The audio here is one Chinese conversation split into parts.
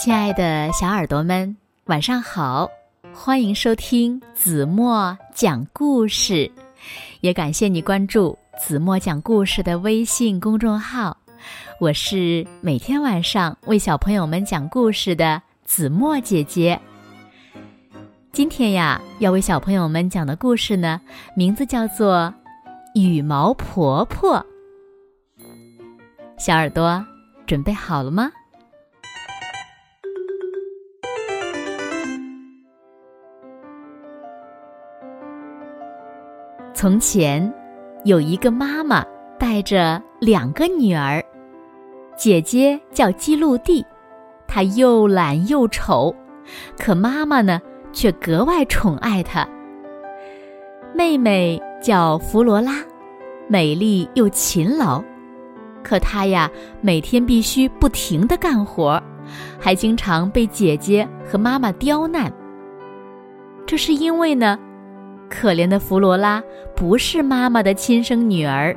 亲爱的小耳朵们，晚上好！欢迎收听子墨讲故事，也感谢你关注子墨讲故事的微信公众号。我是每天晚上为小朋友们讲故事的子墨姐姐。今天呀，要为小朋友们讲的故事呢，名字叫做《羽毛婆婆》。小耳朵准备好了吗？从前，有一个妈妈带着两个女儿，姐姐叫基路蒂，她又懒又丑，可妈妈呢却格外宠爱她。妹妹叫弗罗拉，美丽又勤劳，可她呀每天必须不停的干活，还经常被姐姐和妈妈刁难。这是因为呢。可怜的弗罗拉不是妈妈的亲生女儿。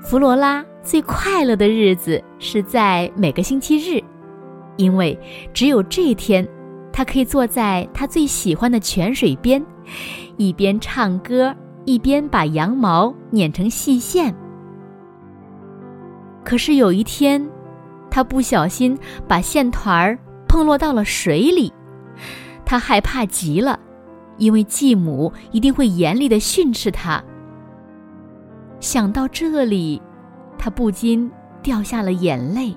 弗罗拉最快乐的日子是在每个星期日，因为只有这天，她可以坐在她最喜欢的泉水边，一边唱歌，一边把羊毛捻成细线。可是有一天，她不小心把线团儿碰落到了水里，她害怕极了。因为继母一定会严厉的训斥他。想到这里，他不禁掉下了眼泪。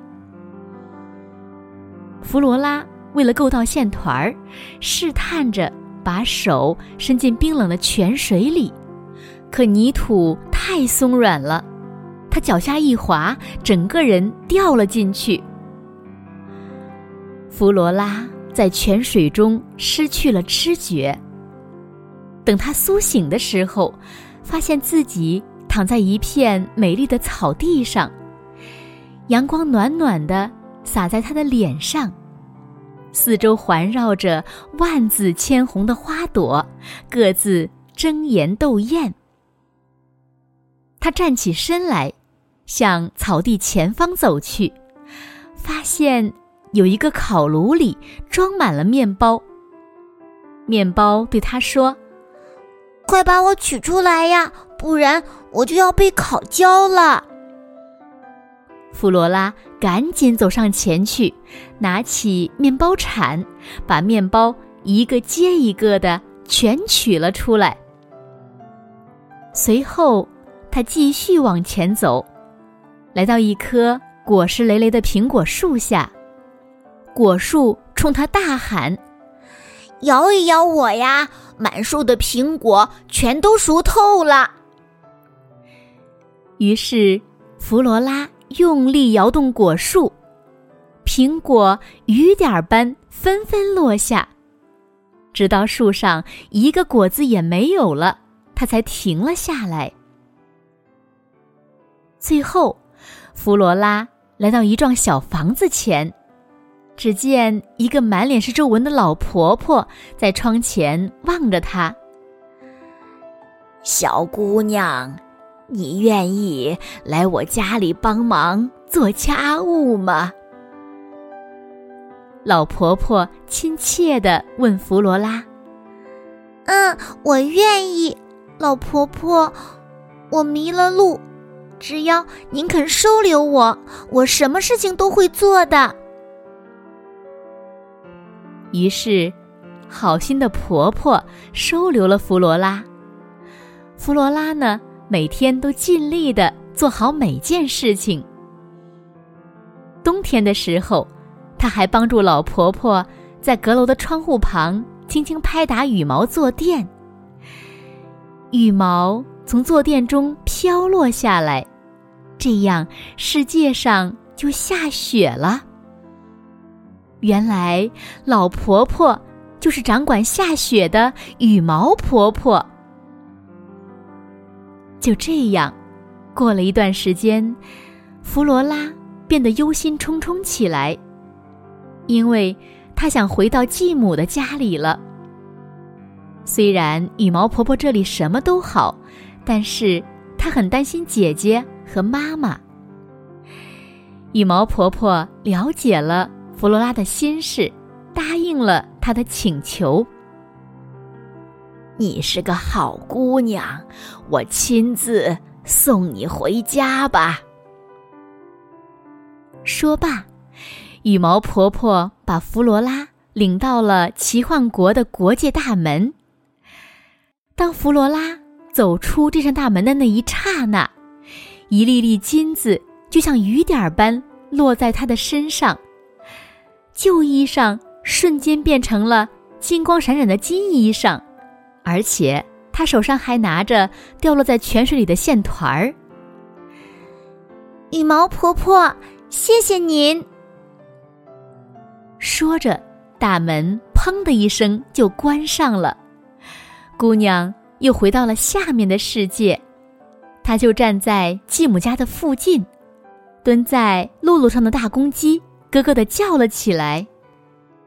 弗罗拉为了够到线团儿，试探着把手伸进冰冷的泉水里，可泥土太松软了，他脚下一滑，整个人掉了进去。弗罗拉在泉水中失去了知觉。等他苏醒的时候，发现自己躺在一片美丽的草地上，阳光暖暖的洒在他的脸上，四周环绕着万紫千红的花朵，各自争妍斗艳。他站起身来，向草地前方走去，发现有一个烤炉里装满了面包。面包对他说。快把我取出来呀，不然我就要被烤焦了。弗罗拉赶紧走上前去，拿起面包铲，把面包一个接一个的全取了出来。随后，他继续往前走，来到一棵果实累累的苹果树下，果树冲他大喊：“摇一摇我呀！”满树的苹果全都熟透了。于是，弗罗拉用力摇动果树，苹果雨点般纷纷落下，直到树上一个果子也没有了，它才停了下来。最后，弗罗拉来到一幢小房子前。只见一个满脸是皱纹的老婆婆在窗前望着她。小姑娘，你愿意来我家里帮忙做家务吗？老婆婆亲切的问弗罗拉。嗯，我愿意，老婆婆，我迷了路，只要您肯收留我，我什么事情都会做的。于是，好心的婆婆收留了弗罗拉。弗罗拉呢，每天都尽力的做好每件事情。冬天的时候，她还帮助老婆婆在阁楼的窗户旁轻轻拍打羽毛坐垫。羽毛从坐垫中飘落下来，这样世界上就下雪了。原来老婆婆就是掌管下雪的羽毛婆婆。就这样，过了一段时间，弗罗拉变得忧心忡忡起来，因为她想回到继母的家里了。虽然羽毛婆婆这里什么都好，但是她很担心姐姐和妈妈。羽毛婆婆了解了。弗罗拉的心事，答应了他的请求。你是个好姑娘，我亲自送你回家吧。说罢，羽毛婆婆把弗罗拉领到了奇幻国的国界大门。当弗罗拉走出这扇大门的那一刹那，一粒粒金子就像雨点般落在她的身上，旧衣裳瞬间变成了金光闪闪的金衣裳。而且他手上还拿着掉落在泉水里的线团儿。羽毛婆婆，谢谢您。说着，大门砰的一声就关上了。姑娘又回到了下面的世界，她就站在继母家的附近，蹲在露露上的大公鸡咯咯的叫了起来：“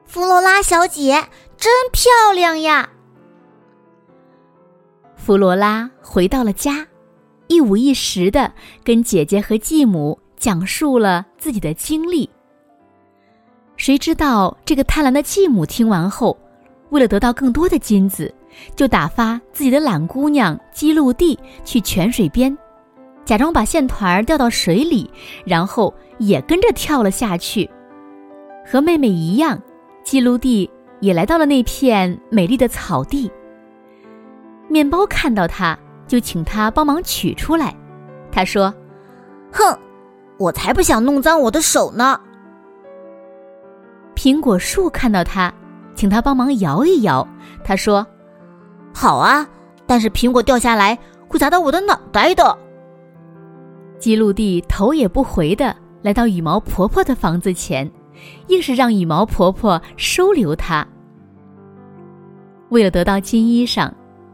弗罗拉小姐真漂亮呀！”弗罗拉回到了家，一五一十的跟姐姐和继母讲述了自己的经历。谁知道这个贪婪的继母听完后，为了得到更多的金子，就打发自己的懒姑娘基路蒂去泉水边，假装把线团掉到水里，然后也跟着跳了下去。和妹妹一样，基露蒂也来到了那片美丽的草地。面包看到他，就请他帮忙取出来。他说：“哼，我才不想弄脏我的手呢。”苹果树看到他，请他帮忙摇一摇。他说：“好啊，但是苹果掉下来会砸到我的脑袋的。”基路蒂头也不回的来到羽毛婆婆的房子前，硬是让羽毛婆婆收留她。为了得到金衣裳。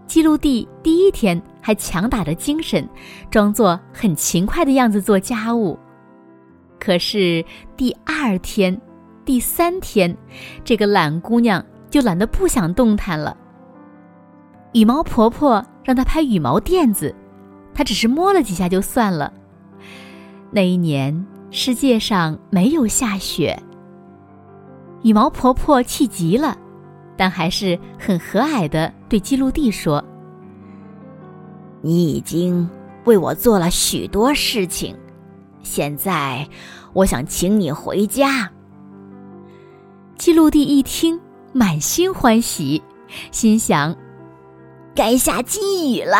基路蒂第一天还强打着精神，装作很勤快的样子做家务。可是第二天、第三天，这个懒姑娘就懒得不想动弹了。羽毛婆婆让她拍羽毛垫子，她只是摸了几下就算了。那一年世界上没有下雪，羽毛婆婆气极了。但还是很和蔼的对基路蒂说：“你已经为我做了许多事情，现在我想请你回家。”基路蒂一听，满心欢喜，心想：“该下金雨了。”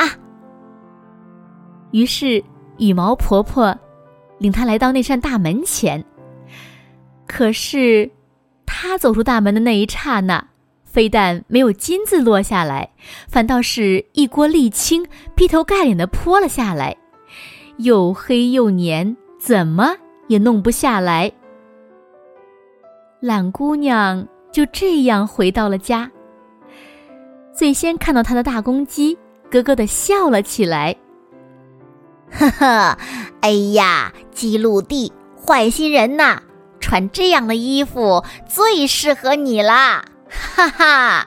于是羽毛婆婆领她来到那扇大门前。可是，他走出大门的那一刹那，非但没有金子落下来，反倒是一锅沥青劈头盖脸的泼了下来，又黑又黏，怎么也弄不下来。懒姑娘就这样回到了家。最先看到她的大公鸡咯咯的笑了起来。呵呵，哎呀，基路蒂，坏心人呐！穿这样的衣服最适合你啦。哈哈，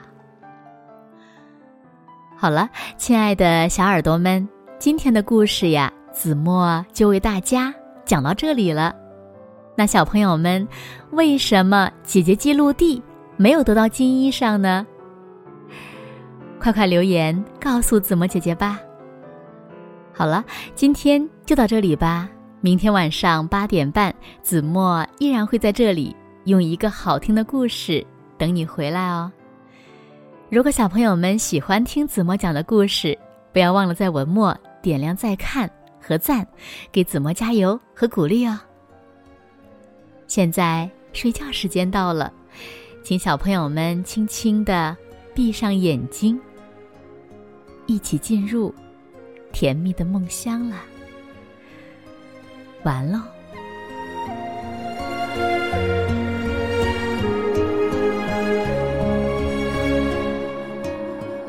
好了，亲爱的小耳朵们，今天的故事呀，子墨就为大家讲到这里了。那小朋友们，为什么姐姐记录地没有得到金衣裳呢？快快留言告诉子墨姐姐吧。好了，今天就到这里吧。明天晚上八点半，子墨依然会在这里用一个好听的故事。等你回来哦。如果小朋友们喜欢听子墨讲的故事，不要忘了在文末点亮再看和赞，给子墨加油和鼓励哦。现在睡觉时间到了，请小朋友们轻轻的闭上眼睛，一起进入甜蜜的梦乡了。完了。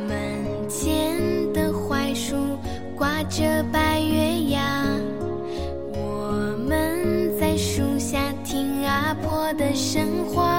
门前的槐树挂。着白月牙，我们在树下听阿婆的神话。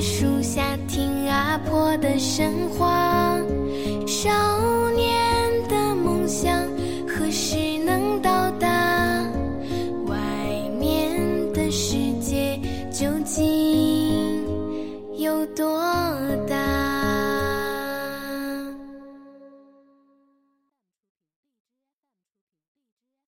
树下听阿婆的神话少年的梦想